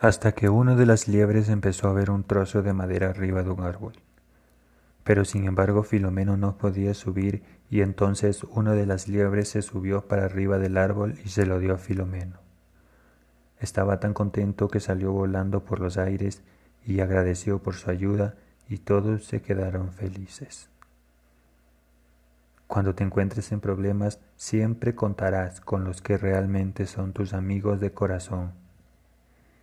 hasta que uno de las liebres empezó a ver un trozo de madera arriba de un árbol. Pero sin embargo Filomeno no podía subir y entonces uno de las liebres se subió para arriba del árbol y se lo dio a Filomeno. Estaba tan contento que salió volando por los aires y agradeció por su ayuda y todos se quedaron felices. Cuando te encuentres en problemas, siempre contarás con los que realmente son tus amigos de corazón